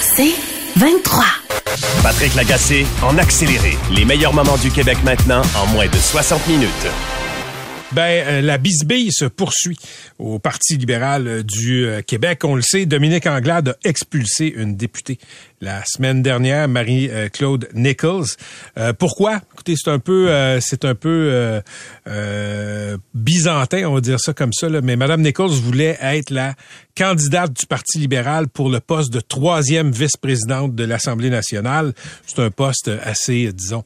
C'est 23. Patrick Lagacé en accéléré. Les meilleurs moments du Québec maintenant en moins de 60 minutes. Ben, euh, la bisbille se poursuit au Parti libéral euh, du euh, Québec. On le sait, Dominique Anglade a expulsé une députée la semaine dernière, Marie-Claude Nichols. pourquoi? Écoutez, c'est un peu, c'est un peu byzantin, on va dire ça comme ça, mais Madame Nichols voulait être la candidate du Parti libéral pour le poste de troisième vice-présidente de l'Assemblée nationale. C'est un poste assez, disons,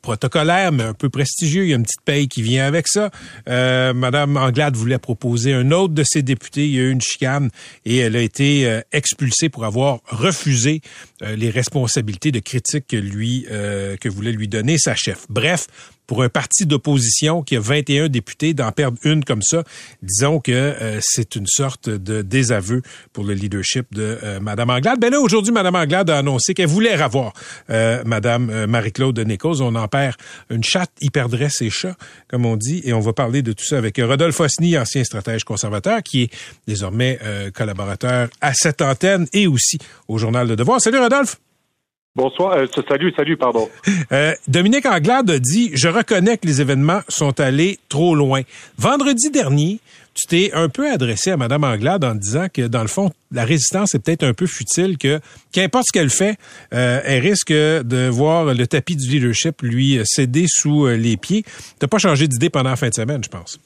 protocolaire, mais un peu prestigieux. Il y a une petite paye qui vient avec ça. Euh, Madame Anglade voulait proposer un autre de ses députés. Il y a eu une chicane et elle a été euh, expulsée pour avoir refusé euh, les responsabilités de critique que lui que voulait lui donner sa chef. Bref, pour un parti d'opposition qui a 21 députés, d'en perdre une comme ça, disons que euh, c'est une sorte de désaveu pour le leadership de euh, Madame Anglade. Ben là, aujourd'hui, Madame Anglade a annoncé qu'elle voulait revoir euh, Madame euh, Marie-Claude Nichols. On en perd une chatte, il perdrait ses chats, comme on dit, et on va parler de tout ça avec Rodolphe Osny, ancien stratège conservateur, qui est désormais collaborateur à cette antenne et aussi au Journal de Devoir. Salut Rodolphe! Bonsoir, euh, salut, salut, pardon. Euh, Dominique Anglade a dit Je reconnais que les événements sont allés trop loin. Vendredi dernier, tu t'es un peu adressé à Mme Anglade en disant que, dans le fond, la résistance est peut-être un peu futile, que qu'importe ce qu'elle fait, euh, elle risque de voir le tapis du leadership lui céder sous les pieds. Tu pas changé d'idée pendant la fin de semaine, je pense.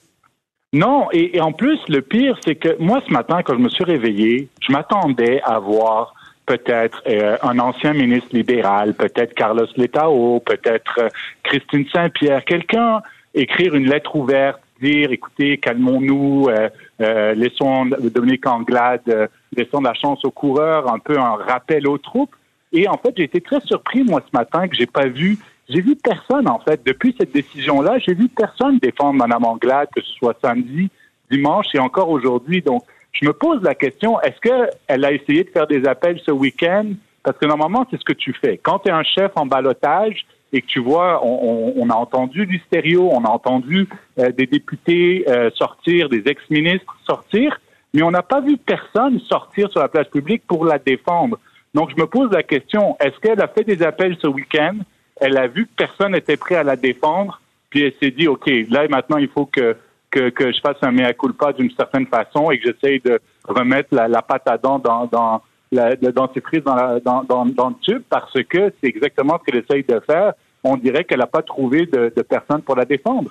Non, et, et en plus, le pire, c'est que moi, ce matin, quand je me suis réveillé, je m'attendais à voir peut-être euh, un ancien ministre libéral, peut-être Carlos Letao, peut-être euh, Christine Saint-Pierre, quelqu'un écrire une lettre ouverte, dire écoutez, calmons-nous, euh, laissons Dominique Anglade, laissons la chance aux coureurs, un peu un rappel aux troupes. Et en fait, j'ai été très surpris moi ce matin que j'ai pas vu, j'ai vu personne en fait depuis cette décision-là, j'ai vu personne défendre Mme Anglade, que ce soit samedi, dimanche et encore aujourd'hui. Donc je me pose la question, est-ce qu'elle a essayé de faire des appels ce week-end? Parce que normalement, c'est ce que tu fais. Quand tu es un chef en balotage et que tu vois, on, a entendu du stéréo, on a entendu euh, des députés euh, sortir, des ex-ministres sortir, mais on n'a pas vu personne sortir sur la place publique pour la défendre. Donc, je me pose la question, est-ce qu'elle a fait des appels ce week-end? Elle a vu que personne n'était prêt à la défendre, puis elle s'est dit, OK, là, maintenant, il faut que que, je fasse un mea culpa d'une certaine façon et que j'essaye de remettre la, la pâte à dents dans, dans la, le dentifrice dans, dans, dans, dans, le tube parce que c'est exactement ce qu'elle essaye de faire. On dirait qu'elle n'a pas trouvé de, de personne pour la défendre.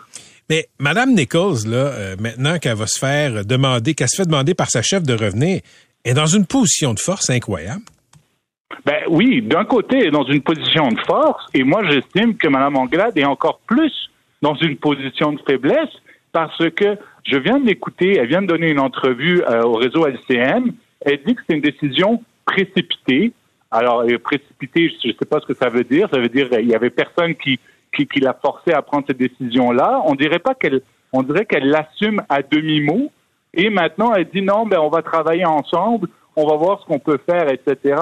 Mais Madame Nichols, là, euh, maintenant qu'elle va se faire demander, qu'elle se fait demander par sa chef de revenir, est dans une position de force incroyable. Ben oui, d'un côté, elle est dans une position de force, et moi j'estime que Mme Anglade est encore plus dans une position de faiblesse parce que je viens de l'écouter, elle vient de donner une entrevue euh, au réseau LCM, elle dit que c'est une décision précipitée. Alors, euh, précipitée, je ne sais pas ce que ça veut dire. Ça veut dire qu'il y avait personne qui, qui, l'a forcé à prendre cette décision-là. On dirait pas qu'elle, on dirait qu'elle l'assume à demi-mot. Et maintenant, elle dit non, ben, on va travailler ensemble, on va voir ce qu'on peut faire, etc.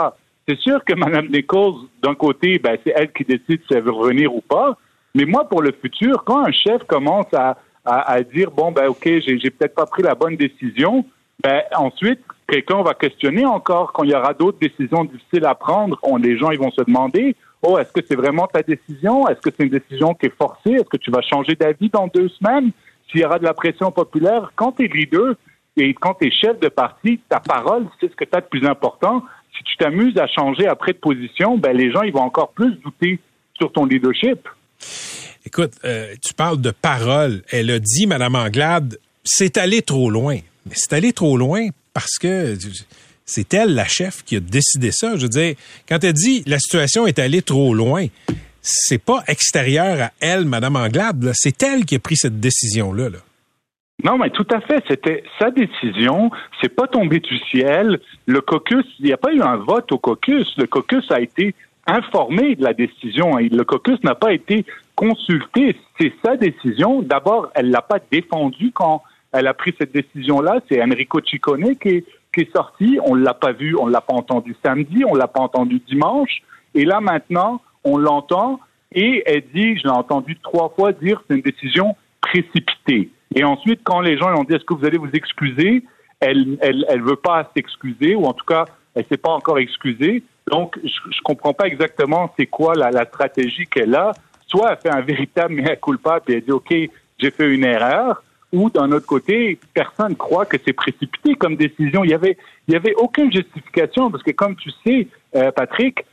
C'est sûr que Mme Nichols, d'un côté, ben, c'est elle qui décide si elle veut revenir ou pas. Mais moi, pour le futur, quand un chef commence à, à, dire bon ben ok j'ai, j'ai peut-être pas pris la bonne décision, ben ensuite quelqu'un va questionner encore quand il y aura d'autres décisions difficiles à prendre. On, les gens ils vont se demander oh est-ce que c'est vraiment ta décision? Est-ce que c'est une décision qui est forcée? Est-ce que tu vas changer d'avis dans deux semaines? S'il y aura de la pression populaire, quand tu es leader et quand tu es chef de parti, ta parole c'est ce que tu as de plus important. Si tu t'amuses à changer après de position, ben les gens ils vont encore plus douter sur ton leadership. Écoute, euh, tu parles de parole. Elle a dit, Madame Anglade, c'est allé trop loin. Mais c'est allé trop loin parce que c'est elle, la chef, qui a décidé ça. Je veux dire, quand elle dit la situation est allée trop loin, c'est pas extérieur à elle, Madame Anglade. C'est elle qui a pris cette décision-là. Là. Non, mais tout à fait. C'était sa décision. C'est pas tombé du ciel. Le caucus, il n'y a pas eu un vote au caucus. Le caucus a été informé de la décision. Le caucus n'a pas été consulté. C'est sa décision. D'abord, elle l'a pas défendue quand elle a pris cette décision-là. C'est Enrico Ciccone qui est, qui est sorti. On l'a pas vu, on l'a pas entendu samedi, on l'a pas entendu dimanche. Et là, maintenant, on l'entend et elle dit, je l'ai entendu trois fois dire, c'est une décision précipitée. Et ensuite, quand les gens lui ont dit, est-ce que vous allez vous excuser? Elle, elle, elle veut pas s'excuser, ou en tout cas, elle s'est pas encore excusée. Donc, je, je comprends pas exactement c'est quoi la, la stratégie qu'elle a. Soit elle fait un véritable mea culpa, puis elle dit, OK, j'ai fait une erreur, ou d'un autre côté, personne croit que c'est précipité comme décision. Il y avait, avait aucune justification, parce que comme tu sais, euh, Patrick,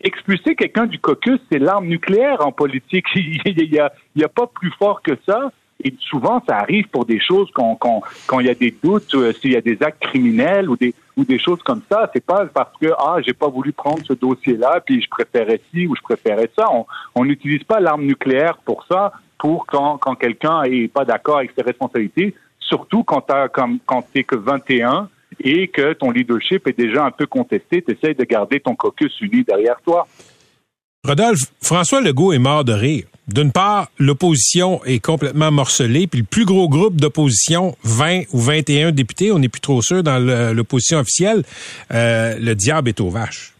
expulser quelqu'un du caucus, c'est l'arme nucléaire en politique. il n'y a, a pas plus fort que ça. Et souvent, ça arrive pour des choses quand, quand, quand il y a des doutes, euh, s'il y a des actes criminels ou des, ou des choses comme ça. C'est pas parce que, ah, j'ai pas voulu prendre ce dossier-là, puis je préférais ci ou je préférais ça. On n'utilise pas l'arme nucléaire pour ça, pour quand, quand quelqu'un est pas d'accord avec ses responsabilités, surtout quand t'as, comme, quand t'es que 21 et que ton leadership est déjà un peu contesté, tu essaies de garder ton caucus uni derrière toi. Rodolphe, François Legault est mort de rire. D'une part, l'opposition est complètement morcelée, puis le plus gros groupe d'opposition, 20 ou 21 députés, on n'est plus trop sûr dans l'opposition officielle, euh, le diable est aux vaches.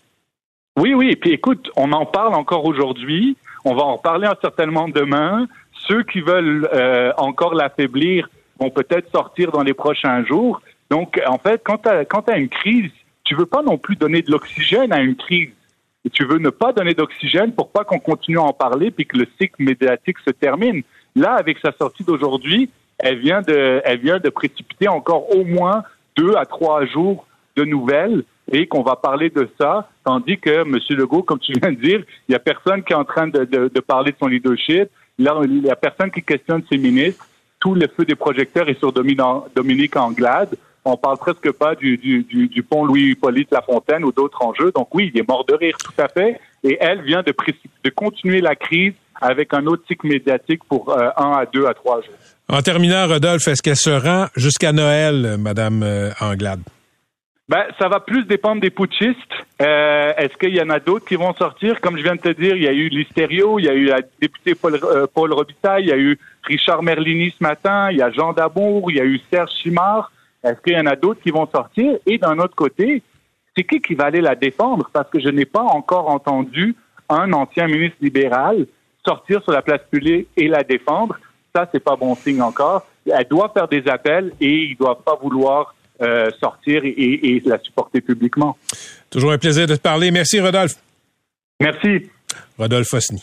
Oui, oui, puis écoute, on en parle encore aujourd'hui, on va en parler certainement demain. Ceux qui veulent euh, encore l'affaiblir vont peut-être sortir dans les prochains jours. Donc, en fait, quand tu as, une crise, tu veux pas non plus donner de l'oxygène à une crise. Tu veux ne pas donner d'oxygène pour pas qu'on continue à en parler puis que le cycle médiatique se termine. Là, avec sa sortie d'aujourd'hui, elle vient de, elle vient de précipiter encore au moins deux à trois jours de nouvelles et qu'on va parler de ça, tandis que M. Legault, comme tu viens de dire, il y a personne qui est en train de, de, de parler de son leadership. Il y a personne qui questionne ses ministres. Tout le feu des projecteurs est sur Dominique Anglade on parle presque pas du, du, du, pont Louis-Hippolyte Lafontaine ou d'autres enjeux. Donc oui, il est mort de rire tout à fait. Et elle vient de, de continuer la crise avec un autre cycle médiatique pour euh, un à deux à trois jours. En terminant, Rodolphe, est-ce qu'elle se rend jusqu'à Noël, Madame euh, Anglade? Ben, ça va plus dépendre des putschistes. Euh, est-ce qu'il y en a d'autres qui vont sortir? Comme je viens de te dire, il y a eu Listerio, il y a eu la députée Paul, Paul Robitaille, il y a eu Richard Merlini ce matin, il y a Jean Dabour, il y a eu Serge Chimard. Est-ce qu'il y en a d'autres qui vont sortir? Et d'un autre côté, c'est qui qui va aller la défendre? Parce que je n'ai pas encore entendu un ancien ministre libéral sortir sur la place publique et la défendre. Ça, c'est pas bon signe encore. Elle doit faire des appels et il ne doit pas vouloir euh, sortir et, et, la supporter publiquement. Toujours un plaisir de te parler. Merci, Rodolphe. Merci. Rodolphe Fosny.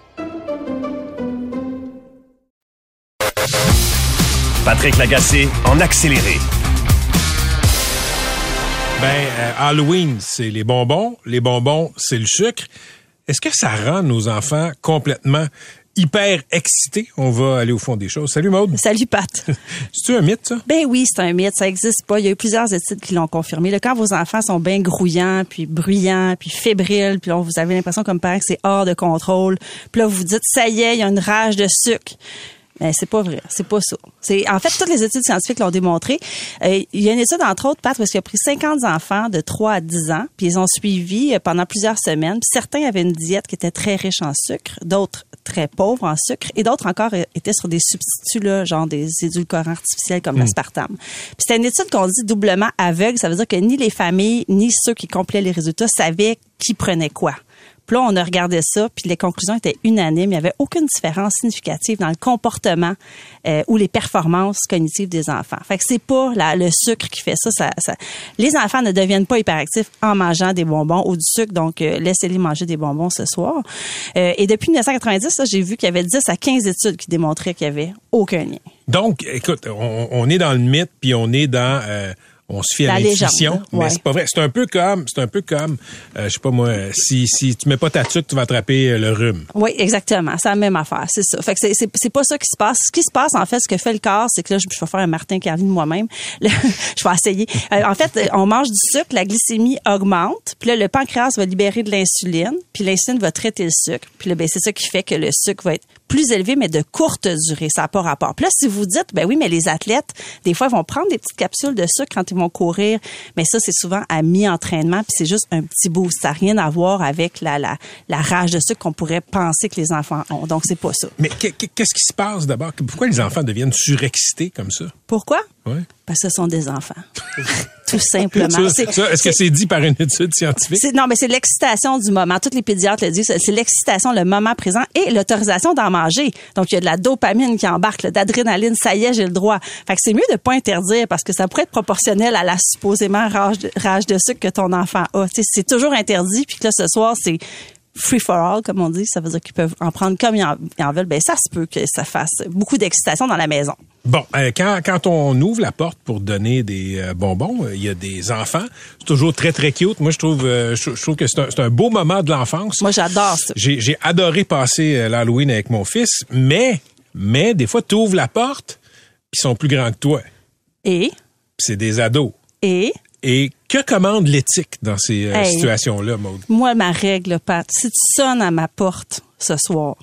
Patrick Lagacé en accéléré. Ben, euh, Halloween, c'est les bonbons. Les bonbons, c'est le sucre. Est-ce que ça rend nos enfants complètement hyper excités? On va aller au fond des choses. Salut Maude. Salut Pat. C'est-tu un mythe, ça? Ben oui, c'est un mythe. Ça existe pas. Il y a eu plusieurs études qui l'ont confirmé. quand vos enfants sont bien grouillants, puis bruyants, puis fébriles, puis vous avez l'impression comme parent que c'est hors de contrôle. Puis là, vous vous dites, ça y est, il y a une rage de sucre. Mais c'est pas vrai, c'est pas ça. C'est en fait toutes les études scientifiques l'ont démontré. Euh, il y a une étude entre autres Pat parce qu'il a pris 50 enfants de 3 à 10 ans, puis ils ont suivi euh, pendant plusieurs semaines. Puis certains avaient une diète qui était très riche en sucre, d'autres très pauvres en sucre et d'autres encore euh, étaient sur des substituts là, genre des édulcorants artificiels comme hmm. l'aspartame. Puis c'était une étude qu'on dit doublement aveugle, ça veut dire que ni les familles ni ceux qui complétaient les résultats savaient qui prenait quoi On a regardé ça, puis les conclusions étaient unanimes. Il n'y avait aucune différence significative dans le comportement euh, ou les performances cognitives des enfants. Fait que c'est pas le sucre qui fait ça, Les enfants ne deviennent pas hyperactifs en mangeant des bonbons ou du sucre, donc euh, laissez-les manger des bonbons ce soir. Euh, et depuis 1990, là, j'ai vu qu'il y avait 10 à 15 études qui démontraient qu'il y avait aucun lien. Donc, écoute, on est dans le mythe, puis on est dans... on se fie à La l'intuition, légende, mais ouais. c'est pas vrai. C'est un peu comme, c'est un peu comme, euh, je sais pas moi, si si tu mets pas ta tuque, tu vas attraper euh, le rhume. Oui, exactement. C'est la même affaire, c'est ça. Fait que c'est, c'est, pas ça qui se passe. Ce qui se passe, en fait, ce que fait le corps, c'est que là, je, je vais faire un Martin Carly de moi-même. Je vais essayer. Euh, en fait, on mange du sucre, la glycémie augmente, puis là, le pancréas va libérer de l'insuline, puis l'insuline va traiter le sucre. Puis là, ben, c'est ça qui fait que le sucre va être plus élevé, mais de courte durée. Ça n'a pas rapport. Puis là, si vous dites, ben oui, mais les athlètes, des fois, ils vont prendre des petites capsules de sucre quand ils vont courir, mais ça, c'est souvent à mi-entraînement, puis c'est juste un petit boost. Ça n'a rien à voir avec la, la, la rage de sucre qu'on pourrait penser que les enfants ont. Donc, c'est pas ça. Mais qu'est- qu'est-ce qui se passe d'abord? Pourquoi les enfants deviennent surexcités comme ça? Pourquoi? Ouais. Ce sont des enfants. Tout simplement. Ça, C'est- ça, Est-ce que c'est dit par une étude scientifique? Non, mais c'est l'excitation du moment. Tous les pédiatres le disent. C'est l'excitation, le moment présent et l'autorisation d'en manger. Donc, il y a de la dopamine qui embarque, d'adrénaline. Ça y est, j'ai le droit. Fait que c'est mieux de pas interdire parce que ça pourrait être proportionnel à la supposément rage de, rage de sucre que ton enfant a. C'est toujours interdit. Puis que là, ce soir, c'est free for all, comme on dit. Ça veut dire qu'ils peuvent en prendre comme ils en, ils en veulent. Ben, ça se peut que ça fasse beaucoup d'excitation dans la maison. Bon, euh, quand, quand on ouvre la porte pour donner des euh, bonbons, euh, il y a des enfants. C'est toujours très, très cute. Moi, je trouve, je, je trouve que c'est un, un beau moment de l'enfance. Moi, j'adore ça. J'ai adoré passer l'Halloween avec mon fils, mais, mais des fois, tu ouvres la porte, puis ils sont plus grands que toi. Et, c'est des ados. et, Et que commande l'éthique dans ces euh, Hey. situations-là, Maude? Moi, ma règle, Pat, si tu sonnes à ma porte ce soir,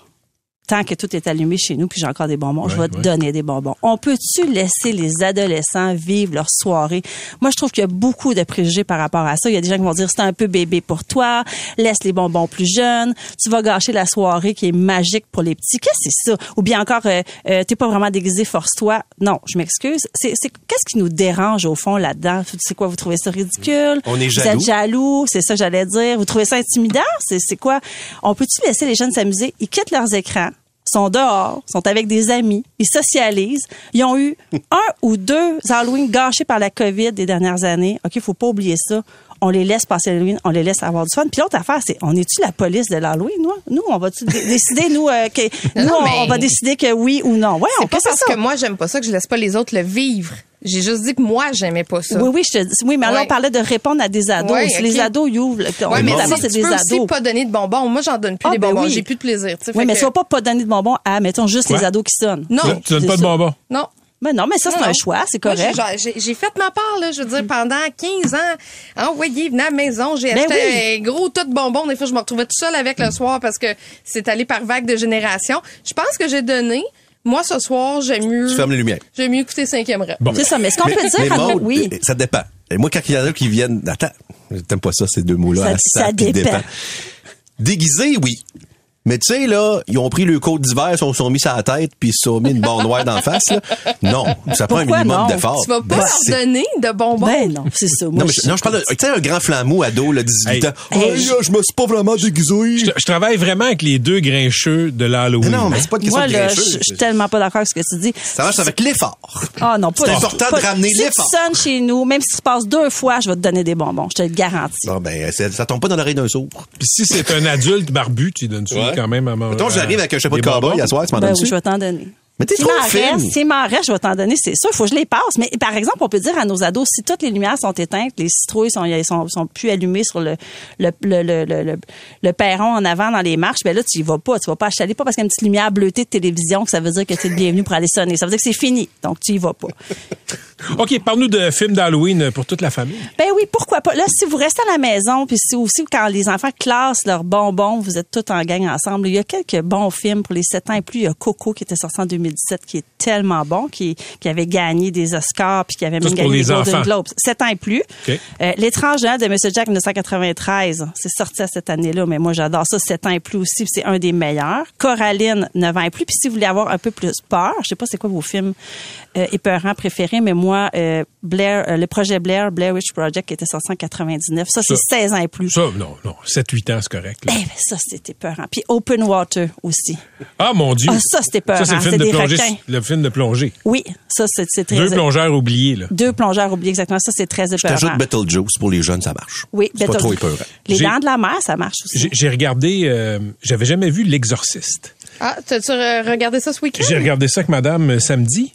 tant que tout est allumé chez nous, puis j'ai encore des bonbons, je Ouais, vais te donner des bonbons. On peut-tu laisser les adolescents vivre leur soirée? Moi, je trouve qu'il y a beaucoup de préjugés par rapport à ça. Il y a des gens qui vont dire, c'est un peu bébé pour toi, laisse les bonbons plus jeunes, tu vas gâcher la soirée qui est magique pour les petits. Qu'est-ce que c'est ça? Ou bien encore, euh, euh, t'es pas vraiment déguisé, force-toi. Non, je m'excuse. C'est, c'est, qu'est-ce qui nous dérange au fond là-dedans? C'est quoi? Vous trouvez ça ridicule? On est Vous jaloux. êtes jaloux, c'est ça que j'allais dire. Vous trouvez ça intimidant? C'est, c'est quoi? On peut-tu laisser les jeunes s'amuser? Ils quittent leurs écrans, sont dehors, sont avec des amis, ils socialisent. Ils ont eu un ou deux Halloween gâchés par la COVID des dernières années. OK, faut pas oublier ça. On les laisse passer l'Halloween, on les laisse avoir du fun. Puis l'autre affaire, c'est, on est-tu la police de l'Halloween, nous? Nous, on va-tu dé- décider, nous, euh, que, nous, non, on- mais- on va décider que oui ou non? Ouais, on C'est pas peut parce ça? que moi j'aime pas ça que je laisse pas les autres le vivre. J'ai juste dit que moi j'aimais pas ça. Oui, oui, je te dis. Oui, mais alors, Ouais. on parlait de répondre à des ados. Ouais, les ados, ils ouvrent. le- Ouais, mais d'abord, si c'est tu des peux aussi ados. pas donner de bonbons. Moi, j'en donne plus Ah, des ben bonbons. oui. J'ai plus de plaisir. tu sais, Oui, fait mais que- tu vas pas pas donner de bonbons à, mettons, juste Quoi? les ados qui sonnent. Non. Tu, tu donnes pas de bonbons? Non. Mais non, mais ça, c'est Non, un choix, c'est Moi, correct. j'ai- j'ai j'ai fait ma part, là. Je veux dire, pendant 15 ans, ah, il venait à la maison, j'ai Ben acheté un gros tas de bonbons. Des fois, je me retrouvais tout seul avec le soir parce que c'est allé par vague de génération. Je pense que j'ai donné. Moi, ce soir, j'aime mieux. Tu fermes les lumières. J'aime mieux écauter cinquième rep. Bon. C'est ça, mais ce qu'on peut dire, Mais Anne- Maud, oui. ça dépend. Et moi, quand il y en a qui viennent... Attends, t'aimes pas ça, ces deux mots-là. Ça- hein, ça dépend. Déguisé, oui. Mais tu sais, là, ils ont pris le côte d'hiver, ils se sont mis ça à la tête, puis ils se sont mis une barre noire d'en face. Là. Non, ça prend un minimum d'effort. Tu vas pas Ben, leur c'est- donner de bonbons? Ben non, c'est ça. Moi, Non, mais je, non, je parle de, tu sais, un grand flambeau ado, là, 18 Hey. ans. Hey, Oh, je- me suis pas vraiment déguisé. Je, je travaille vraiment avec les deux grincheux de l'Halloween. Non, mais c'est pas une question Moi, de là, je grincheux. je suis tellement pas d'accord avec ce que tu dis. Ça marche avec l'effort. Ah non, pas C'est important de ramener si l'effort. tu sonnes chez nous, même si tu passes deux fois, je vais te donner des bonbons. Je te le garantis. Bon, ben, ça tombe pas dans l'oreille d'un sourd. Puis si c'est un adulte barbu, tu donnes Ouais. Quand même à manger. Mettons, j'arrive avec un chapeau de cowboy à soir, tu m'en donnes oui, je vais t'en donner. Mais t'es trop fine. reste, s'il m'en reste, je vais t'en donner, c'est sûr. Il faut que je les passe. Mais par exemple, on peut dire à nos ados, si toutes les lumières sont éteintes, les citrouilles sont, ils sont, sont plus allumées sur le, le, le, le, le, le- le perron en avant dans les marches, ben là, tu y vas pas. Tu vas pas achaler pas parce qu'il y a une petite lumière bleutée de télévision que ça veut dire que tu es le bienvenu pour aller sonner. Ça veut dire que c'est fini. Donc, tu y vas pas. OK, parle-nous de films d'Halloween pour toute la famille. Ben oui, pourquoi pas? Là, si vous restez à la maison, puis si aussi quand les enfants classent leurs bonbons, vous êtes tous en gang ensemble. Il y a quelques bons films pour les 7 ans et plus. Il y a Coco qui était sorti en 2010 2017 qui est tellement bon, qui, qui avait gagné des Oscars puis qui avait même gagné les des Golden. Globes. 7 ans et plus. OK. Euh, L'étrange de Monsieur Jack 1993, c'est sorti à cette année-là, mais moi j'adore ça, 7 ans et plus aussi, puis c'est un des meilleurs. Coraline, 9 ans et plus. Puis si vous voulez avoir un peu plus peur, je sais pas c'est quoi vos films euh, épeurants préférés, mais moi, euh, Blair, euh, le projet Blair, Blair Witch Project, qui était sorti en 99, ça c'est Ça. 16 ans et plus. Ça, non, non. 7-8 ans, c'est correct. là. Eh ben, ça, c'était peurant. Puis Open Water aussi. Ah, mon Dieu. Ah, ça, c'était peurant. Ça, c'est le film de plongée. Le film de plongée. Oui, ça, c'est très... Deux plongeurs oubliés, là. Deux plongeurs oubliés, exactement. Ça, c'est très Je épeurant. t'ajoute Beetlejuice pour les jeunes, ça marche. Oui, C'est pas trop épeurant. Les dents de la mer, ça marche aussi. J'ai regardé, euh, j'avais jamais vu L'Exorciste. Ah, t'as-tu regardé ça ce week-end? J'ai regardé ça avec madame euh, samedi.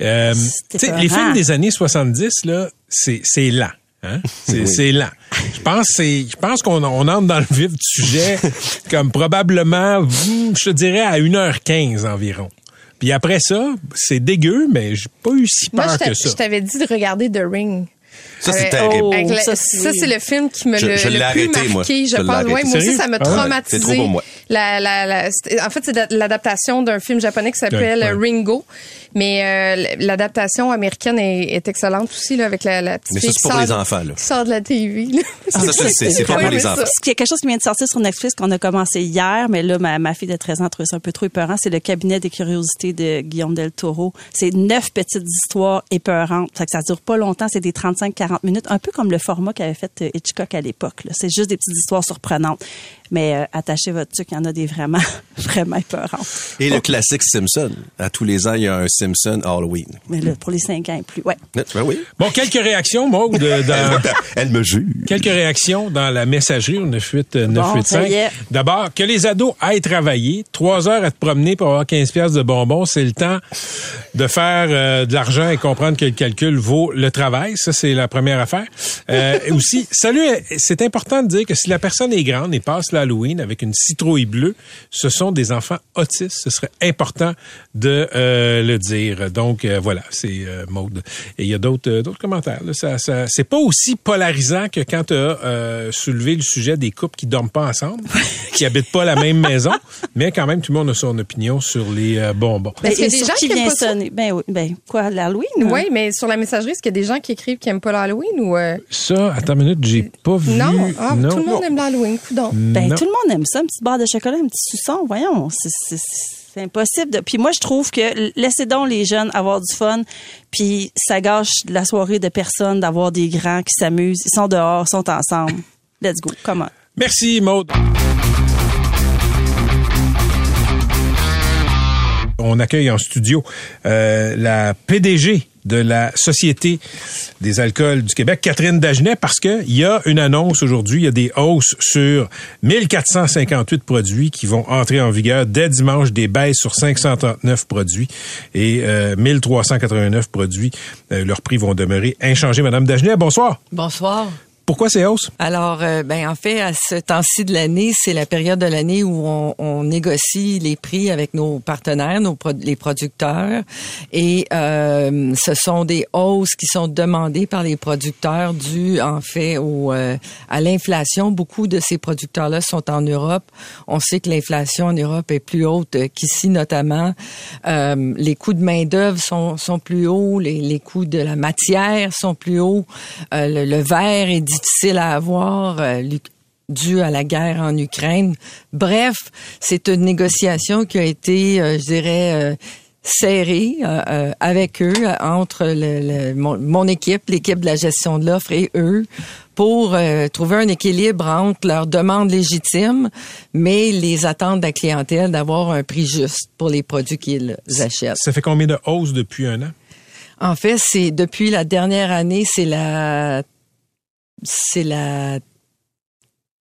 Euh, les films des années 70, là, c'est lent. Hein? C'est c'est lent. Je pense c'est je pense qu'on on entre dans le vif du sujet comme probablement hmm, je te dirais à 1h15 environ. Puis après ça, c'est dégueu mais j'ai pas eu si Moi, peur t'a- que ça. je t'avais dit de regarder The Ring. Ça, c'est Euh, terrible. oh, ça, c'est- le film qui me Je- le, je le l'ai plus arrêté, marqué, moi. je Je pense. Ouais, moi aussi, ça m'a Ah ouais? traumatisé. C'est trop pour moi. La, la, la- en fait, c'est l'adaptation d'un film japonais qui s'appelle Ouais, ouais. Ringo. Mais euh, l'adaptation américaine est, est excellente aussi, là, avec la, la petite Mais ça, fille qui pour les sort- enfants, là. qui sort de la TV. ça, c'est- c'est fait Ouais, pour les enfants. Ce qui est quelque chose qui vient de sortir sur Netflix qu'on a commencé hier, mais là, ma, ma fille de 13 ans trouvait ça un peu trop épeurant. C'est le cabinet des curiosités de Guillaume Del Toro. C'est neuf petites histoires épeurantes. Ça, que ça dure pas longtemps. C'est des 35-40 minutes. Un peu comme le format qu'avait fait euh, Hitchcock à l'époque. C'est juste des petites histoires surprenantes. Mais euh, attachez votre truc, il y en a des vraiment, vraiment épeurantes. Et le classique Simpson. À tous les ans, il y a un Simpson Halloween. Mais là, pour les 5 ans et plus, ouais. Ben oui. Bon, quelques réactions, Maud, dans, Elle me jure. Quelques réactions dans la messagerie au 98 euh, Bon, 985. ça y est. D'abord, que les ados aillent travailler. Trois heures à te promener pour avoir 15 pièces de bonbons, c'est le temps de faire euh, de l'argent et comprendre que le calcul vaut le travail. Ça, c'est la première affaire. Euh, et aussi, salut, euh, c'est important de dire que si la personne est grande et passe l'Halloween avec une citrouille bleue, ce sont des enfants autistes. Ce serait important de euh, le dire. Donc, euh, voilà, c'est euh, Maude. Et il y a d'autres euh, d'autres commentaires. Là. Ça, ça, c'est pas aussi polarisant que quand tu as euh, soulevé le sujet des couples qui dorment pas ensemble, qui habitent pas la même maison, mais quand même, tout le monde a son opinion sur les euh, bonbons. Est-ce qu'il y a des gens qui aiment pas ça? sonner? Ben oui, ben quoi, l'Halloween? Oui, mais sur la messagerie, est-ce qu'il y a des gens qui écrivent qui aiment pas l'Halloween ou euh, Ça, attends une minute, j'ai pas vu. non? Ah, tout le monde aime l'Halloween, coudon. Ben, Non. tout le monde aime ça, une petite barre de chocolat, un petit suçon, voyons. C'est, impossible. De... Puis moi, je trouve que laissez donc les jeunes avoir du fun, puis ça gâche la soirée de personne d'avoir des grands qui s'amusent. Ils sont dehors, ils sont ensemble. Let's go, come on. Merci, Maud. On accueille en studio euh, la PDG de la Société des alcools du Québec, Catherine Dagenet, parce qu'il y a une annonce aujourd'hui, il y a des hausses sur 1458 produits qui vont entrer en vigueur dès dimanche, des baisses sur 539 produits et euh, 1389 produits. Euh, leurs prix vont demeurer inchangés. Madame Dagenet, bonsoir. Bonsoir. Pourquoi ces hausses? Alors, euh, ben en fait, à ce temps-ci de l'année, c'est la période de l'année où on, on négocie les prix avec nos partenaires, nos pro- les producteurs, et euh, ce sont des hausses qui sont demandées par les producteurs dues en fait au euh, à l'inflation. Beaucoup de ces producteurs-là sont en Europe. On sait que l'inflation en Europe est plus haute qu'ici, notamment. Euh, les coûts de main d'œuvre sont sont plus hauts, les, les coûts de la matière sont plus hauts. Euh, le, le verre est difficile à avoir. euh, dû à la guerre en Ukraine. Bref, c'est une négociation qui a été, euh, je dirais, euh, serrée euh, avec eux, entre le, le- mon, mon équipe, l'équipe de la gestion de l'offre et eux, pour euh, trouver un équilibre entre leurs demandes légitimes, mais les attentes de la clientèle d'avoir un prix juste pour les produits qu'ils achètent. Ça fait combien de hausses depuis un an? En fait, c'est depuis la dernière année, c'est la c'est la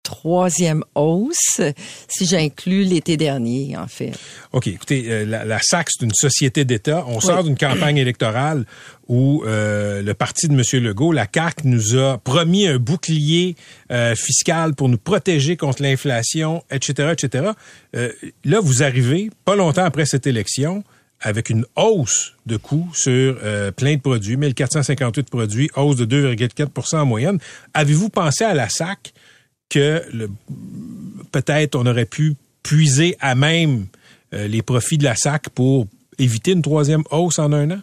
troisième hausse, si j'inclus l'été dernier, en fait. OK, écoutez, euh, la, la SAC, c'est une société d'État. On sort d'une campagne électorale où euh, le parti de M. Legault, la CAQ, nous a promis un bouclier euh, fiscal pour nous protéger contre l'inflation, etc., etc. Là, vous arrivez, pas longtemps après cette élection, avec une hausse de coûts sur euh, plein de produits, 1458 produits, hausse de 2,4% en moyenne. Avez-vous pensé à la SAC que peut-être on aurait pu puiser à même euh, les profits de la SAC pour éviter une troisième hausse en un an?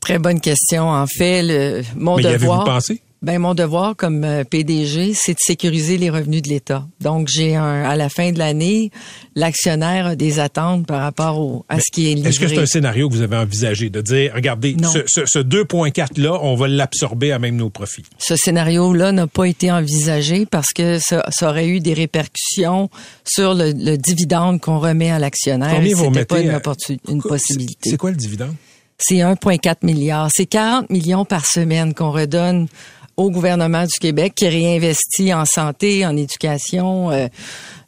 Très bonne question. En fait, le, mon Mais y avez-vous pensé? Ben mon devoir comme euh, PDG, c'est de sécuriser les revenus de l'État. Donc j'ai un à la fin de l'année, l'actionnaire a des attentes par rapport au, à ce qui est livré. Est-ce que c'est un scénario que vous avez envisagé de dire, regardez, Non. ce, ce, ce 2,4 là, on va l'absorber à même nos profits? Ce scénario-là n'a pas été envisagé parce que ça, ça aurait eu des répercussions sur le, le dividende qu'on remet à l'actionnaire. Combien vous pas une, à- une C'est- possibilité. C'est quoi le dividende? C'est 1,4 milliard. C'est 40 millions par semaine qu'on redonne au gouvernement du Québec qui réinvestit en santé, en éducation, euh,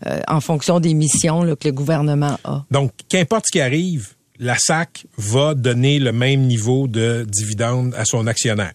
euh, en fonction des missions là, que le gouvernement a. Donc, qu'importe ce qui arrive, la SAC va donner le même niveau de dividende à son actionnaire.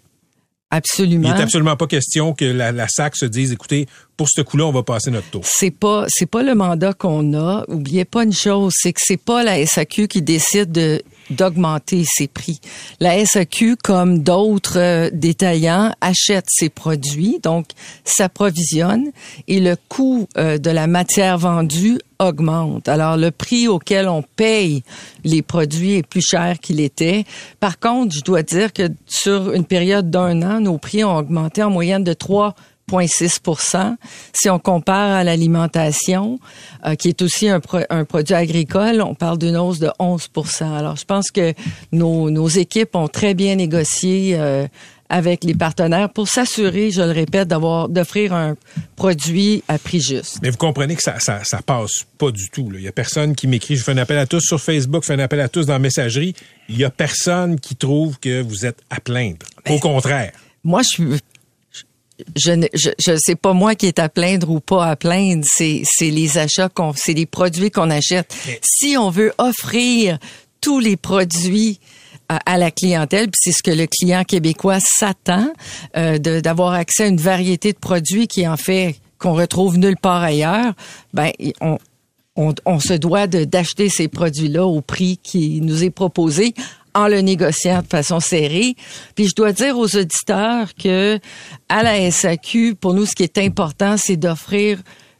Il Absolument. n'est absolument pas question que la, la SAC se dise, écoutez, pour ce coup-là, on va passer notre tour. C'est pas c'est pas le mandat qu'on a. Oubliez pas une chose, c'est que c'est pas la SAQ qui décide de d'augmenter ses prix. La SAQ, comme d'autres euh, détaillants, achète ses produits, donc s'approvisionne et le coût euh, de la matière vendue augmente. Alors le prix auquel on paye les produits est plus cher qu'il était. Par contre, je dois dire que sur une période d'un an, nos prix ont augmenté en moyenne de 3 0,6 Si on compare à l'alimentation, euh, qui est aussi un, pro- un produit agricole, on parle d'une hausse de 11% Alors, je pense que nos, nos équipes ont très bien négocié euh, avec les partenaires pour s'assurer, je le répète, d'avoir d'offrir un produit à prix juste. Mais vous comprenez que ça, ça, ça passe pas du tout. là. Il y a personne qui m'écrit. Je fais un appel à tous sur Facebook, je fais un appel à tous dans la messagerie. Il y a personne qui trouve que vous êtes à plaindre. Au contraire. Moi, je suis je ne je, je sais pas moi qui est à plaindre ou pas à plaindre, c'est c'est les achats qu'on c'est les produits qu'on achète. Si on veut offrir tous les produits à, à la clientèle, puis c'est ce que le client québécois s'attend euh, de- d'avoir accès à une variété de produits qui en fait qu'on retrouve nulle part ailleurs, ben on on, on se doit de- d'acheter ces produits-là au prix qui nous est proposé en le négociant de façon serrée. Puis je dois dire aux auditeurs que à la SAQ, pour nous, ce qui est important, c'est d'offrir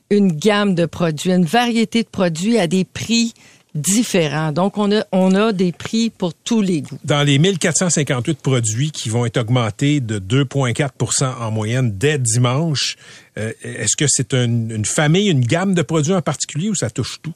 une gamme de produits, une variété de produits à des prix différents. Donc, on a, on a des prix pour tous les goûts. Dans les 1458 produits qui vont être augmentés de 2,4% en moyenne dès dimanche, euh, est-ce que c'est une, une famille, une gamme de produits en particulier ou ça touche tout?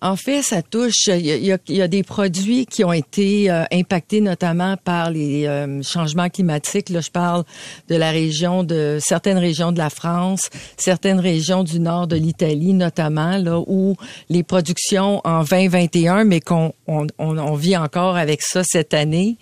En fait, ça touche. Il y a, il y a- des produits qui ont été euh, impactés notamment par les euh, changements climatiques. Là, je parle de la région de certaines régions de la France, certaines régions du nord de l'Italie, notamment là où les productions en 2021, mais qu'on on, on- vit encore avec ça cette année,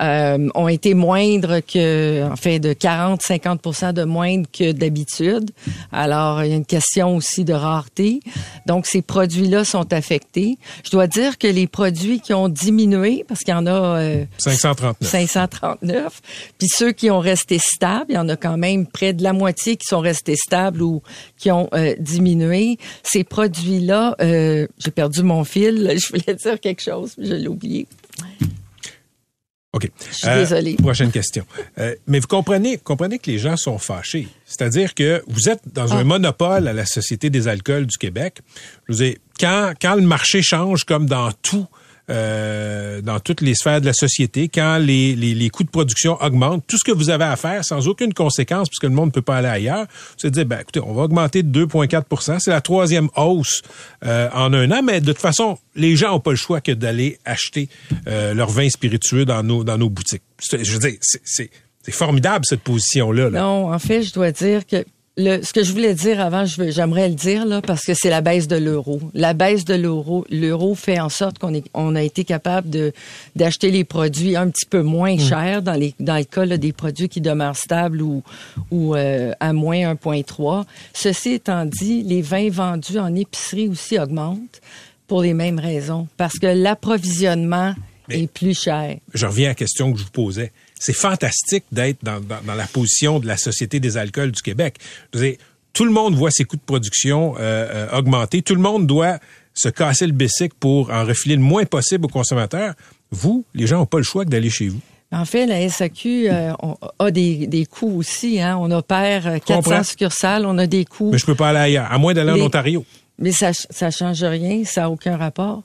euh, ont été moindres que, en fait, de 40-50% de moindres que d'habitude. Alors, il y a une question aussi de rareté. Donc, ces produits-là sont affectés. Je dois dire que les produits qui ont diminué, parce qu'il y en a euh, 539. 539, puis ceux qui ont resté stables, il y en a quand même près de la moitié qui sont restés stables ou qui ont euh, diminué. Ces produits-là, euh, j'ai perdu mon fil. Je voulais dire quelque chose, mais je l'ai oublié. OK. Je suis désolée. Prochaine question. Euh, mais vous comprenez, comprenez que les gens sont fâchés. C'est-à-dire que vous êtes dans un monopole à la Société des alcools du Québec. Je vous ai, quand, quand le marché change, comme dans tout, euh, dans toutes les sphères de la société, quand les, les, coûts de production augmentent, tout ce que vous avez à faire sans aucune conséquence, puisque le monde ne peut pas aller ailleurs, c'est de dire, ben, écoutez, on va augmenter de 2,4% C'est la troisième hausse euh, en un an, mais de toute façon, les gens n'ont pas le choix que d'aller acheter euh, leur vin spiritueux dans nos, dans nos boutiques. Je veux dire, c'est- formidable cette position-là. là. Non, en fait, je dois dire que le, ce que je voulais dire avant, j'aimerais le dire là parce que c'est la baisse de l'euro. La baisse de l'euro, l'euro fait en sorte qu'on on a été capable de d'acheter les produits un petit peu moins Mm. chers dans les dans le cas là, des produits qui demeurent stables ou ou euh, à moins 1.3. Ceci étant dit, les vins vendus en épicerie aussi augmentent pour les mêmes raisons parce que l'approvisionnement est plus cher. je reviens à la question que je vous posais. C'est fantastique d'être dans, dans, dans la position de la Société des alcools du Québec. Je veux dire, tout le monde voit ses coûts de production euh, euh, augmenter. Tout le monde doit se casser le bessic pour en refiler le moins possible aux consommateurs. Vous, les gens n'ont pas le choix que d'aller chez vous. En fait, la SAQ euh, on- a des, des coûts aussi. Hein. On opère euh, 400 Comprends. succursales, on a des coûts. Mais je peux pas aller ailleurs, à moins d'aller en Ontario. Mais ça ça change rien, ça n'a aucun rapport.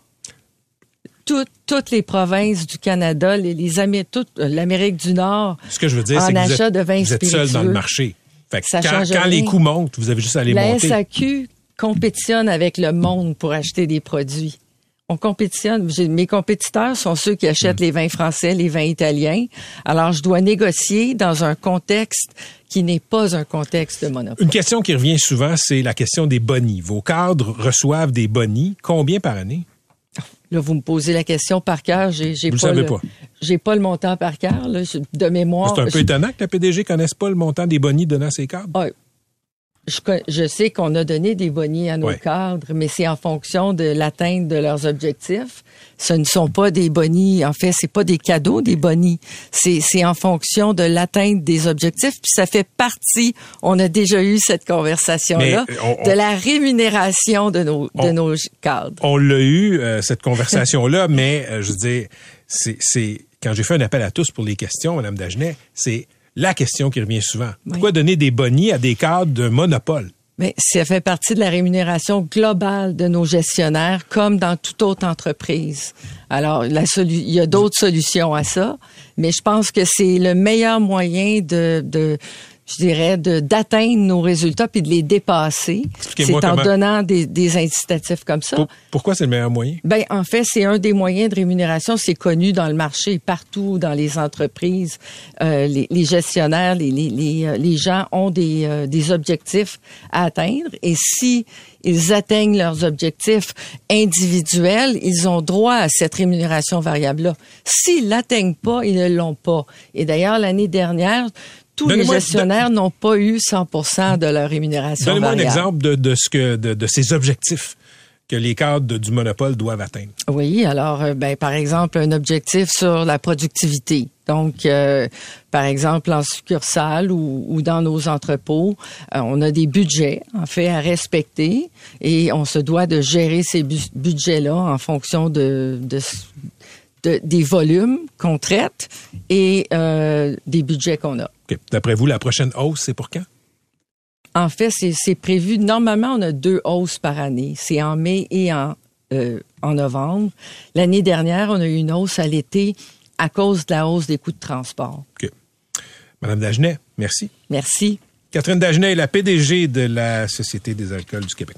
Toutes toutes les provinces du Canada, les, les Amé- toute euh, l'Amérique du Nord. Ce que je veux dire, c'est que vous êtes, de vin vous êtes seul dans le marché. Fait que Ça quand les coûts montent, vous avez juste à les La monter. SAQ compétitionne avec le monde pour acheter des produits. On compétitionne. Mes compétiteurs sont ceux qui achètent Hmm. les vins français, les vins italiens. Alors, je dois négocier dans un contexte qui n'est pas un contexte de monopole. Une question qui revient souvent, c'est la question des bonnies. Vos cadres reçoivent des bonnies. Combien par année? Là, vous me posez la question par cœur. J'ai, j'ai Vous le pas savez le, pas. J'ai pas le montant par cœur. Là, de mémoire. c'est un peu je- étonnant que la PDG connaisse pas le montant des bonnies donnant ses cadres. Ah, je, sais qu'on a donné des bonnets à nos Ouais. cadres, mais c'est en fonction de l'atteinte de leurs objectifs. Ce ne sont pas des bonnies, en fait, c'est pas des cadeaux des bonnies. C'est, c'est en fonction de l'atteinte des objectifs. Puis ça fait partie, on a déjà eu cette conversation-là, Mais, on- on- de la rémunération de nos, de nos cadres. On l'a eu, euh, cette conversation-là, mais euh, je veux dire, c'est, c'est quand j'ai fait un appel à tous pour les questions, Mme Dagenet, c'est la question qui revient souvent. Pourquoi donner des bonnies à des cadres d'un monopole? Mais ça fait partie de la rémunération globale de nos gestionnaires, comme dans toute autre entreprise. Alors, la il y a d'autres solutions à ça, mais je pense que c'est le meilleur moyen de, de je dirais, de d'atteindre nos résultats puis de les dépasser. C'est en comment. donnant des, des incitatifs comme ça. Pour- pourquoi c'est le meilleur moyen? Ben, en fait, c'est un des moyens de rémunération. C'est connu dans le marché, partout dans les entreprises. Euh, les, les gestionnaires, les, les, les, euh, les gens ont des, euh, des objectifs à atteindre. Et si ils atteignent leurs objectifs individuels, ils ont droit à cette rémunération variable-là. S'ils l'atteignent pas, ils ne l'ont pas. Et d'ailleurs, l'année dernière, tous les gestionnaires n'ont pas eu 100 de leur rémunération Donnez-moi un exemple de, de ce que, de, de ces objectifs que les cadres du monopole doivent atteindre. Oui, alors, euh, ben, par exemple, un objectif sur la productivité. Donc, euh, par exemple, en succursale ou, ou dans nos entrepôts, euh, on a des budgets, en fait, à respecter et on se doit de gérer ces bu- budgets-là en fonction de, de, de- des volumes qu'on traite et euh, des budgets qu'on a. D'après vous, la prochaine hausse, c'est pour quand? En fait, c'est c'est prévu. Normalement, on a deux hausses par année. C'est en mai et en, euh, en novembre. L'année dernière, on a eu une hausse à l'été à cause de la hausse des coûts de transport. OK. Madame Dagenet, merci. Merci. Catherine Dagenet est la PDG de la Société des alcools du Québec.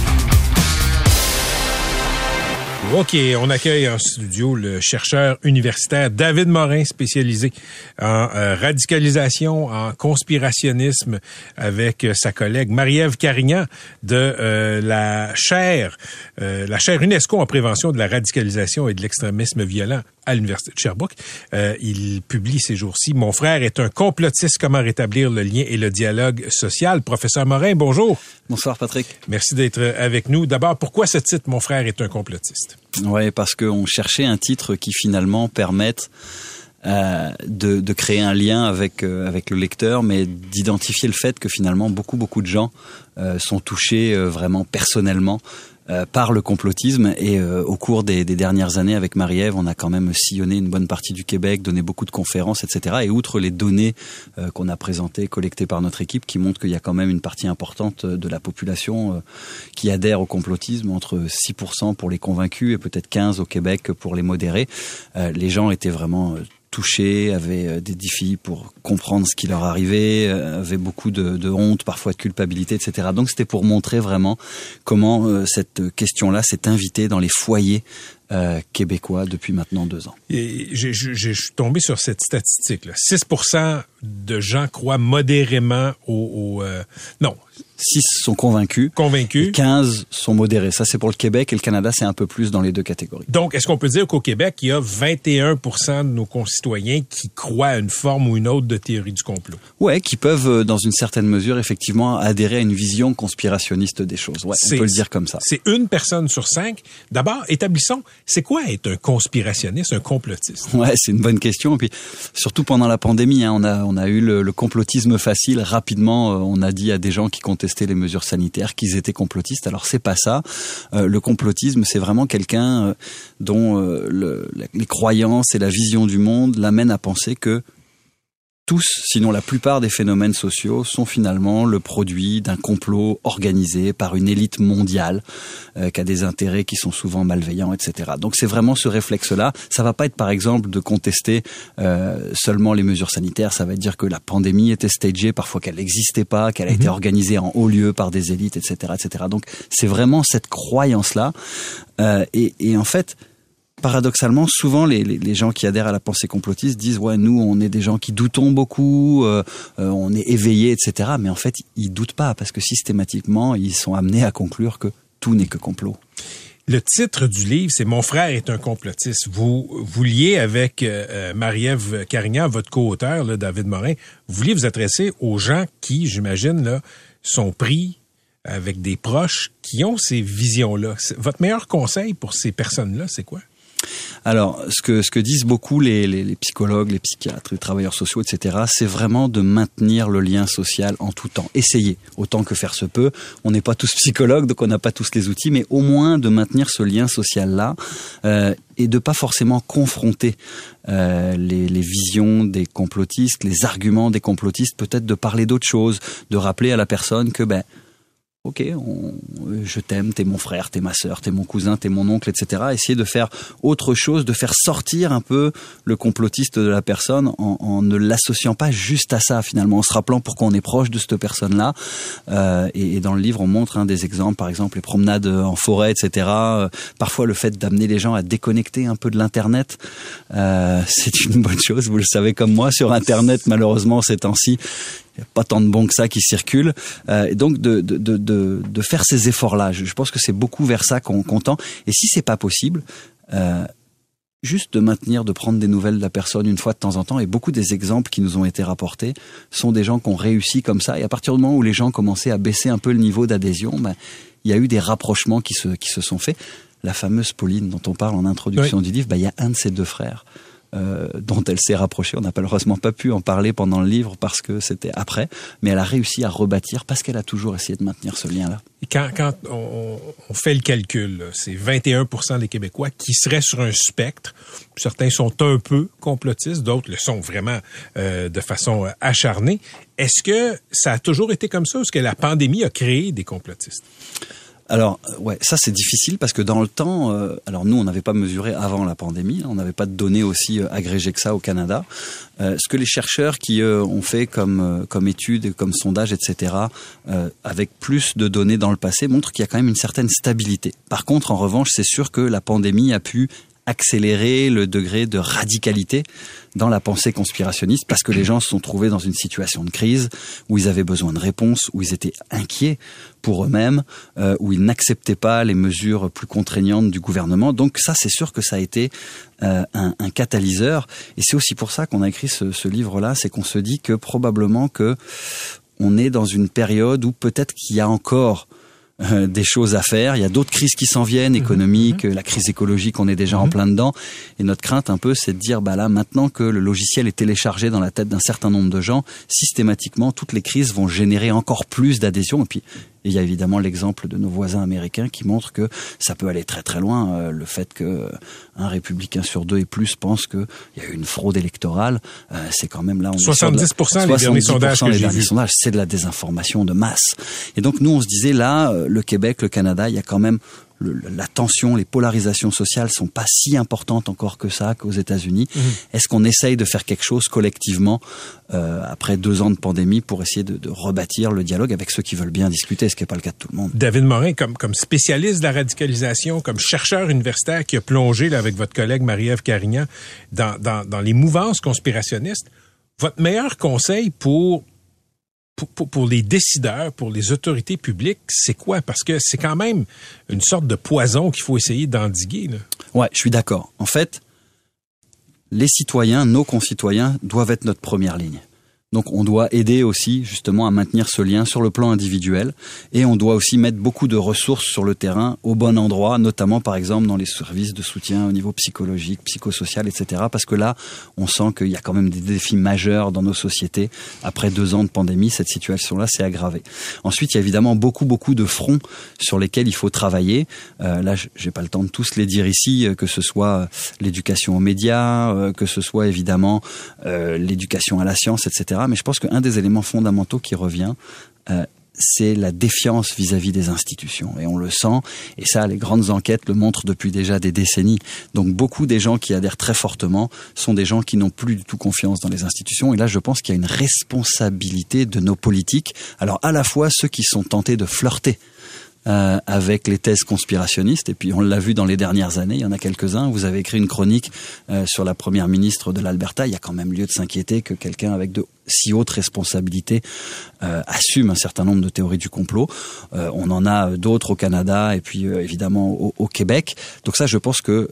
OK, on accueille en studio le chercheur universitaire David Morin, spécialisé en euh, radicalisation, en conspirationnisme, avec euh, sa collègue Marie-Ève Carignan de euh, la chaire, euh, la chaire UNESCO en prévention de la radicalisation et de l'extrémisme violent à l'Université de Sherbrooke. Euh, il publie ces jours-ci Mon frère est un complotiste, comment rétablir le lien et le dialogue social. Professeur Morin, bonjour. Bonsoir Patrick. Merci d'être avec nous. D'abord, pourquoi ce titre Mon frère est un complotiste? Ouais, parce qu'on cherchait un titre qui finalement permette euh, de, créer un lien avec euh, avec le lecteur, mais d'identifier le fait que finalement beaucoup beaucoup de gens euh, sont touchés euh, vraiment personnellement par le complotisme et euh, au cours des, dernières années avec Marie-Ève, on a quand même sillonné une bonne partie du Québec, donné beaucoup de conférences, etc. Et outre les données euh, qu'on a présentées, collectées par notre équipe, qui montrent qu'il y a quand même une partie importante de la population euh, qui adhère au complotisme, entre 6% pour les convaincus et peut-être 15 au Québec pour les modérés, euh, les gens étaient vraiment euh, touchés, avaient euh, des défis pour comprendre ce qui leur arrivait, euh, avaient beaucoup de, honte, parfois de culpabilité, etc. Donc c'était pour montrer vraiment comment euh, cette question-là s'est invitée dans les foyers québécois depuis maintenant deux ans. Et j'ai- Je suis tombé sur cette statistique. Là. 6 de gens croient modérément au... non, 6 sont convaincus. Convaincus. Et 15 sont modérés. Ça, c'est pour le Québec et le Canada, c'est un peu plus dans les deux catégories. Donc, est-ce qu'on peut dire qu'au Québec, il y a 21% de nos concitoyens qui croient à une forme ou une autre de théorie du complot? Ouais, qui peuvent, euh, dans une certaine mesure, effectivement, adhérer à une vision conspirationniste des choses. Ouais, on peut le dire comme ça. C'est une personne sur cinq. D'abord, établissons, c'est quoi être un conspirationniste, un complotiste? Ouais, c'est une bonne question. Et puis surtout pendant la pandémie, hein, on a on a eu le, le complotisme facile. Rapidement, euh, on a dit à des gens qui les mesures sanitaires qu'ils étaient complotistes. Alors c'est pas ça. Euh, le complotisme, c'est vraiment quelqu'un euh, dont euh, les croyances et la vision du monde l'amènent à penser que tous, sinon la plupart des phénomènes sociaux sont finalement le produit d'un complot organisé par une élite mondiale euh, qui a des intérêts qui sont souvent malveillants, etc. Donc c'est vraiment ce réflexe-là. Ça va pas être par exemple de contester euh, seulement les mesures sanitaires. Ça va être dire que la pandémie était stagée, parfois qu'elle n'existait pas, qu'elle a été organisée en haut lieu par des élites, etc., etc. Donc c'est vraiment cette croyance-là. Euh, et, et en fait, paradoxalement, souvent les, gens qui adhèrent à la pensée complotiste disent ouais nous on est des gens qui doutons beaucoup, euh, euh, on est éveillés, etc. Mais en fait ils doutent pas parce que systématiquement ils sont amenés à conclure que tout n'est que complot. Le titre du livre, c'est Mon frère est un complotiste. Vous vous liez avec euh, euh, Marie-Ève Carignan, votre co-auteur, David Morin. Vous vouliez vous adresser aux gens qui, j'imagine, là, sont pris avec des proches qui ont ces visions-là. Votre meilleur conseil pour ces personnes-là, c'est quoi? Alors, ce que, disent beaucoup les, psychologues, les psychiatres, les travailleurs sociaux, etc., c'est vraiment de maintenir le lien social en tout temps. Essayer, autant que faire se peut. On n'est pas tous psychologues, donc on n'a pas tous les outils, mais au moins de maintenir ce lien social-là euh, et de pas forcément confronter euh, les, les visions des complotistes, les arguments des complotistes, peut-être de parler d'autre chose, de rappeler à la personne que ben Ok, on- je t'aime, t'es mon frère, t'es ma sœur, t'es mon cousin, t'es mon oncle, etc. Essayer de faire autre chose, de faire sortir un peu le complotiste de la personne en, ne l'associant pas juste à ça finalement, en se rappelant pourquoi on est proche de cette personne-là. Euh, et, dans le livre, on montre hein, des exemples, par exemple les promenades en forêt, etc. Euh, parfois, le fait d'amener les gens à déconnecter un peu de l'internet, euh, c'est une bonne chose. Vous le savez comme moi, sur internet, malheureusement, ces temps-ci, il n'y a pas tant de bons que ça qui circulent. Euh, et donc de, de, de, de, de faire ces efforts-là. Je, je pense que c'est beaucoup vers ça qu'on qu'on tend. Et si c'est pas possible, euh, juste de maintenir, de prendre des nouvelles de la personne une fois de temps en temps. Et beaucoup des exemples qui nous ont été rapportés sont des gens qui ont réussi comme ça. Et à partir du moment où les gens commençaient à baisser un peu le niveau d'adhésion, ben, il y a eu des rapprochements qui se, qui se sont faits. La fameuse Pauline dont on parle en introduction du livre, ben, il y a un de ses deux frères euh, dont elle s'est rapprochée. On n'a malheureusement pas pu en parler pendant le livre parce que c'était après, mais elle a réussi à rebâtir parce qu'elle a toujours essayé de maintenir ce lien-là. Quand, quand on, fait le calcul, c'est 21% des Québécois qui seraient sur un spectre. Certains sont un peu complotistes, d'autres le sont vraiment euh, de façon euh, acharnée. Est-ce que ça a toujours été comme ça ou est-ce que la pandémie a créé des complotistes? Alors, euh, ouais, ça c'est difficile parce que dans le temps, euh, alors nous on n'avait pas mesuré avant la pandémie, on n'avait pas de données aussi euh, agrégées que ça au Canada. Ce que les chercheurs qui ont fait comme comme études, comme sondages, etc., avec plus de données dans le passé, montrent qu'il y a quand même une certaine stabilité. Par contre, en revanche, c'est sûr que la pandémie a pu accélérer le degré de radicalité dans la pensée conspirationniste parce que les gens se sont trouvés dans une situation de crise où ils avaient besoin de réponses, où ils étaient inquiets pour eux-mêmes, euh, où ils n'acceptaient pas les mesures plus contraignantes du gouvernement. Donc ça, c'est sûr que ça a été euh, un, catalyseur. Et c'est aussi pour ça qu'on a écrit ce, ce livre-là, c'est qu'on se dit que probablement que on est dans une période où peut-être qu'il y a encore euh, des choses à faire. Il y a d'autres crises qui s'en viennent, économiques, la crise écologique, on est déjà en plein dedans. Et notre crainte un peu, c'est de dire, bah là, maintenant que le logiciel est téléchargé dans la tête d'un certain nombre de gens, systématiquement, toutes les crises vont générer encore plus d'adhésion. Et puis, il y a évidemment l'exemple de nos voisins américains qui montre que ça peut aller très très loin. Euh, le fait que un républicain sur deux et plus pense qu'il y a eu une fraude électorale, euh, c'est quand même là. On est sur de la- 70% les derniers sondages que les derniers sondages, c'est de la désinformation de masse. Et donc nous, on se disait là, euh, le Québec, le Canada, il y a quand même le- la tension, les polarisations sociales sont pas si importantes encore que ça qu'aux États-Unis. Mhm. Est-ce qu'on essaye de faire quelque chose collectivement euh, après deux ans de pandémie pour essayer de, de rebâtir le dialogue avec ceux qui veulent bien discuter, ce qui n'est pas le cas de tout le monde? David Morin, comme, comme spécialiste de la radicalisation, comme chercheur universitaire qui a plongé là, avec votre collègue Marie-Ève Carignan dans, dans, dans les mouvances conspirationnistes, votre meilleur conseil pour pour, les décideurs, pour les autorités publiques, c'est quoi? Parce que c'est quand même une sorte de poison qu'il faut essayer d'endiguer. Ouais, je suis d'accord. En fait, les citoyens, nos concitoyens, doivent être notre première ligne. Donc on doit aider aussi justement à maintenir ce lien sur le plan individuel et on doit aussi mettre beaucoup de ressources sur le terrain au bon endroit, notamment par exemple dans les services de soutien au niveau psychologique, psychosocial, etc. Parce que là, on sent qu'il y a quand même des défis majeurs dans nos sociétés. Après deux ans de pandémie, cette situation-là s'est aggravée. Ensuite, il y a évidemment beaucoup beaucoup de fronts sur lesquels il faut travailler. Euh, là, j'ai pas le temps de tous les dire ici, euh, que ce soit euh, l'éducation aux médias, euh, que ce soit évidemment l'éducation à la science, etc mais je pense qu'un des éléments fondamentaux qui revient, euh, c'est la défiance vis-à-vis des institutions. Et on le sent, et ça, les grandes enquêtes le montrent depuis déjà des décennies. Donc beaucoup des gens qui adhèrent très fortement sont des gens qui n'ont plus du tout confiance dans les institutions. Et là, je pense qu'il y a une responsabilité de nos politiques. Alors à la fois ceux qui sont tentés de flirter euh, avec les thèses conspirationnistes. Et puis on l'a vu dans les dernières années, il y en a quelques-uns. Vous avez écrit une chronique euh, sur la première ministre de l'Alberta. Il y a quand même lieu de s'inquiéter que quelqu'un avec de si hautes responsabilités euh, assume un certain nombre de théories du complot. Euh, on en a d'autres au Canada et puis euh, évidemment au, au, Québec. Donc ça, je pense que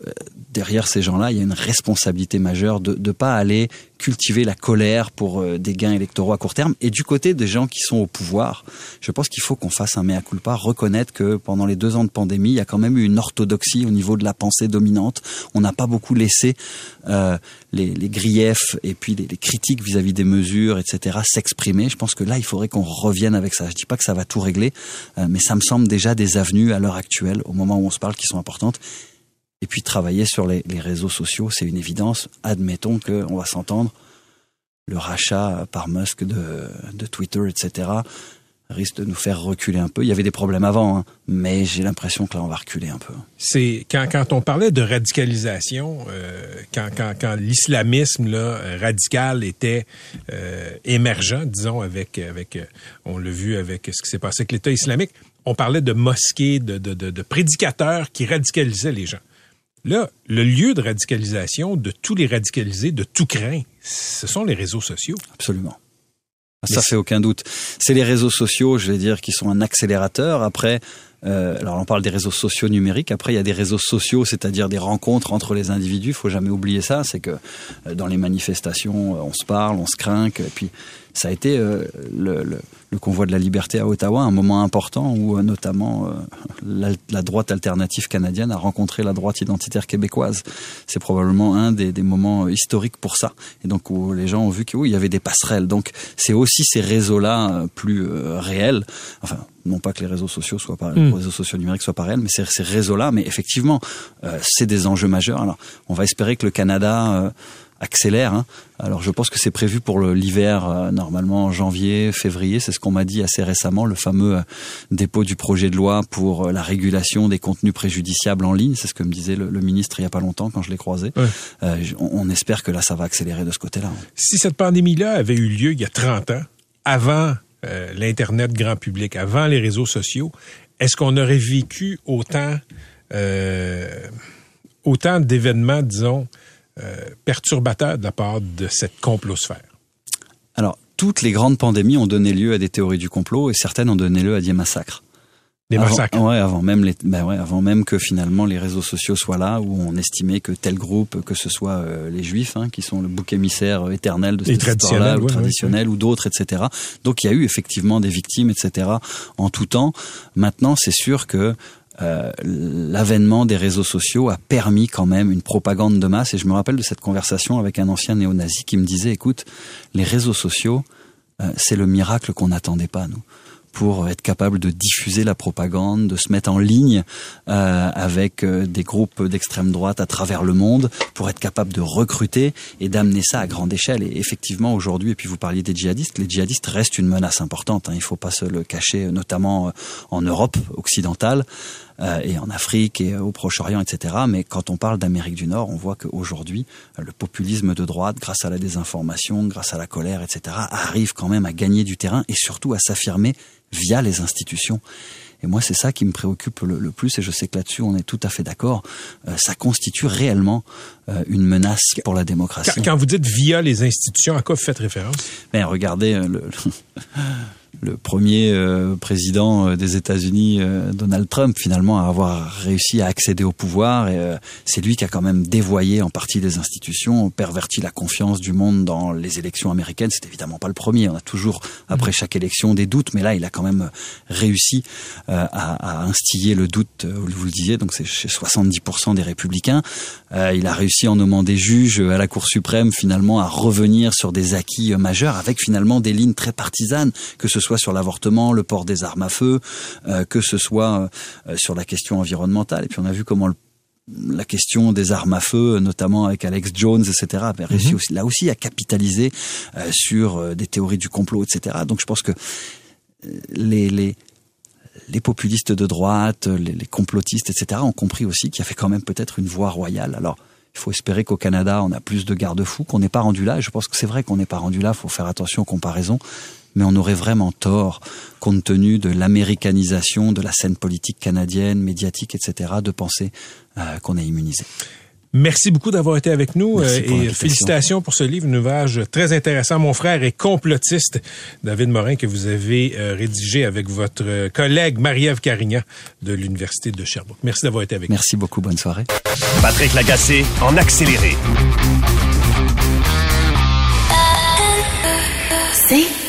derrière ces gens-là, il y a une responsabilité majeure de ne pas aller cultiver la colère pour des gains électoraux à court terme. Et du côté des gens qui sont au pouvoir, je pense qu'il faut qu'on fasse un mea culpa, reconnaître que pendant les deux ans de pandémie, il y a quand même eu une orthodoxie au niveau de la pensée dominante. On n'a pas beaucoup laissé les, griefs et puis les, critiques vis-à-vis -vis des mesures, etc., s'exprimer. Je pense que là, il faudrait qu'on revienne avec ça. Je dis pas que ça va tout régler, euh, mais ça me semble déjà des avenues à l'heure actuelle, au moment où on se parle, qui sont importantes. Et puis travailler sur les, réseaux sociaux, c'est une évidence. Admettons qu'on va s'entendre, le rachat par Musk de Twitter, etc., risque de nous faire reculer un peu. Il y avait des problèmes avant, hein, mais j'ai l'impression que là, on va reculer un peu. C'est quand, quand on parlait de radicalisation, euh, quand, quand, quand l'islamisme là, radical était euh, émergent, disons, avec, avec on l'a vu avec ce qui s'est passé avec l'État islamique, on parlait de mosquées, de, de, de, de prédicateurs qui radicalisaient les gens. Là, le lieu de radicalisation de tous les radicalisés, de tout craint, ce sont les réseaux sociaux. Absolument. Ça fait aucun doute. C'est les réseaux sociaux, je vais dire, qui sont un accélérateur. Après, euh, alors on parle des réseaux sociaux numériques. Après, il y a des réseaux sociaux, c'est-à-dire des rencontres entre les individus. Il faut jamais oublier ça. C'est que euh, dans les manifestations, euh, on se parle, on se craint. Et puis, ça a été euh, le, le, le, convoi de la liberté à Ottawa, un moment important où euh, notamment euh, la, la, droite alternative canadienne a rencontré la droite identitaire québécoise. C'est probablement un des, des, moments historiques pour ça. Et donc où les gens ont vu qu'il oui, y avait des passerelles. Donc c'est aussi ces réseaux-là plus réels. Enfin, non pas que les réseaux sociaux soient pas, mmh. les réseaux sociaux numériques soient pas réels, mais c'est ces réseaux-là. Mais effectivement, c'est des enjeux majeurs. Alors, on va espérer que le Canada accélère. Hein. Alors, je pense que c'est prévu pour l'hiver, euh, normalement en janvier, février. C'est ce qu'on m'a dit assez récemment, le fameux euh, dépôt du projet de loi pour euh, la régulation des contenus préjudiciables en ligne. C'est ce que me disait le, le, ministre il y a pas longtemps quand je l'ai croisé. Ouais. On, on, espère que là, ça va accélérer de ce côté-là. Si cette pandémie-là avait eu lieu il y a 30 ans, avant l'Internet grand public, avant les réseaux sociaux, est-ce qu'on aurait vécu autant, autant d'événements, disons, euh, perturbateurs de la part de cette complosphère? Alors, toutes les grandes pandémies ont donné lieu à des théories du complot et certaines ont donné lieu à des massacres. Des massacres. Avant, ouais, avant même les, ben ouais, avant même que finalement les réseaux sociaux soient là, où on estimait que tel groupe, que ce soit euh, les Juifs, hein, qui sont le bouc émissaire euh, éternel de cette histoire-là, ou traditionnel, ouais. ou d'autres, etc. Donc il y a eu effectivement des victimes, etc. En tout temps. Maintenant, c'est sûr que euh, l'avènement des réseaux sociaux a permis quand même une propagande de masse. Et je me rappelle de cette conversation avec un ancien néo-nazi qui me disait, écoute, les réseaux sociaux, euh, c'est le miracle qu'on n'attendait pas, nous pour être capable de diffuser la propagande, de se mettre en ligne euh, avec euh, des groupes d'extrême droite à travers le monde, pour être capable de recruter et d'amener ça à grande échelle. Et effectivement, aujourd'hui, et puis vous parliez des djihadistes, les djihadistes restent une menace importante. Hein, il ne faut pas se le cacher, notamment en Europe occidentale euh, et en Afrique et au Proche-Orient, etc. Mais quand on parle d'Amérique du Nord, on voit qu'aujourd'hui, le populisme de droite, grâce à la désinformation, grâce à la colère, etc., arrive quand même à gagner du terrain et surtout à s'affirmer via les institutions. Et moi, c'est ça qui me préoccupe le, le, plus, et je sais que là-dessus, on est tout à fait d'accord. Euh, ça constitue réellement euh, une menace pour la démocratie. Quand, quand, vous dites via les institutions, à quoi vous faites référence? Ben, regardez, euh, le, le premier euh, président euh, des États-Unis, euh, Donald Trump, finalement, à avoir réussi à accéder au pouvoir. C'est lui qui a quand même dévoyé en partie des institutions, perverti la confiance du monde dans les élections américaines. C'est évidemment pas le premier. On a toujours, après chaque élection, des doutes, mais là, il a quand même réussi à, à, instiller le doute. Vous le disiez, donc c'est chez 70% des républicains. il a réussi en nommant des juges à la Cour suprême, finalement, à revenir sur des acquis majeurs, avec finalement des lignes très partisanes, que ce soit soit sur l'avortement, le port des armes à feu, euh, que ce soit euh, sur la question environnementale. Et puis on a vu comment la question des armes à feu, notamment avec Alex Jones, etc., réussi mhm. aussi, là aussi à capitaliser euh, sur des théories du complot, etc. Donc je pense que les, les, les populistes de droite, les, les complotistes, etc., ont compris aussi qu'il y avait quand même peut-être une voie royale. Alors, il faut espérer qu'au Canada, on a plus de garde-fous, qu'on n'est pas rendu là. Et je pense que c'est vrai qu'on n'est pas rendu là. Il faut faire attention aux comparaisons mais on aurait vraiment tort, compte tenu de l'américanisation de la scène politique canadienne, médiatique, etc., de penser euh, qu'on est immunisé. Merci beaucoup d'avoir été avec nous euh, et félicitations pour ce livre, un ouvrage très intéressant. Mon frère est complotiste, David Morin, que vous avez euh, rédigé avec votre collègue Marie-Ève Carignan de l'Université de Sherbrooke. Merci d'avoir été avec nous. Merci beaucoup, bonne soirée. Patrick Lagacé en accéléré. C'est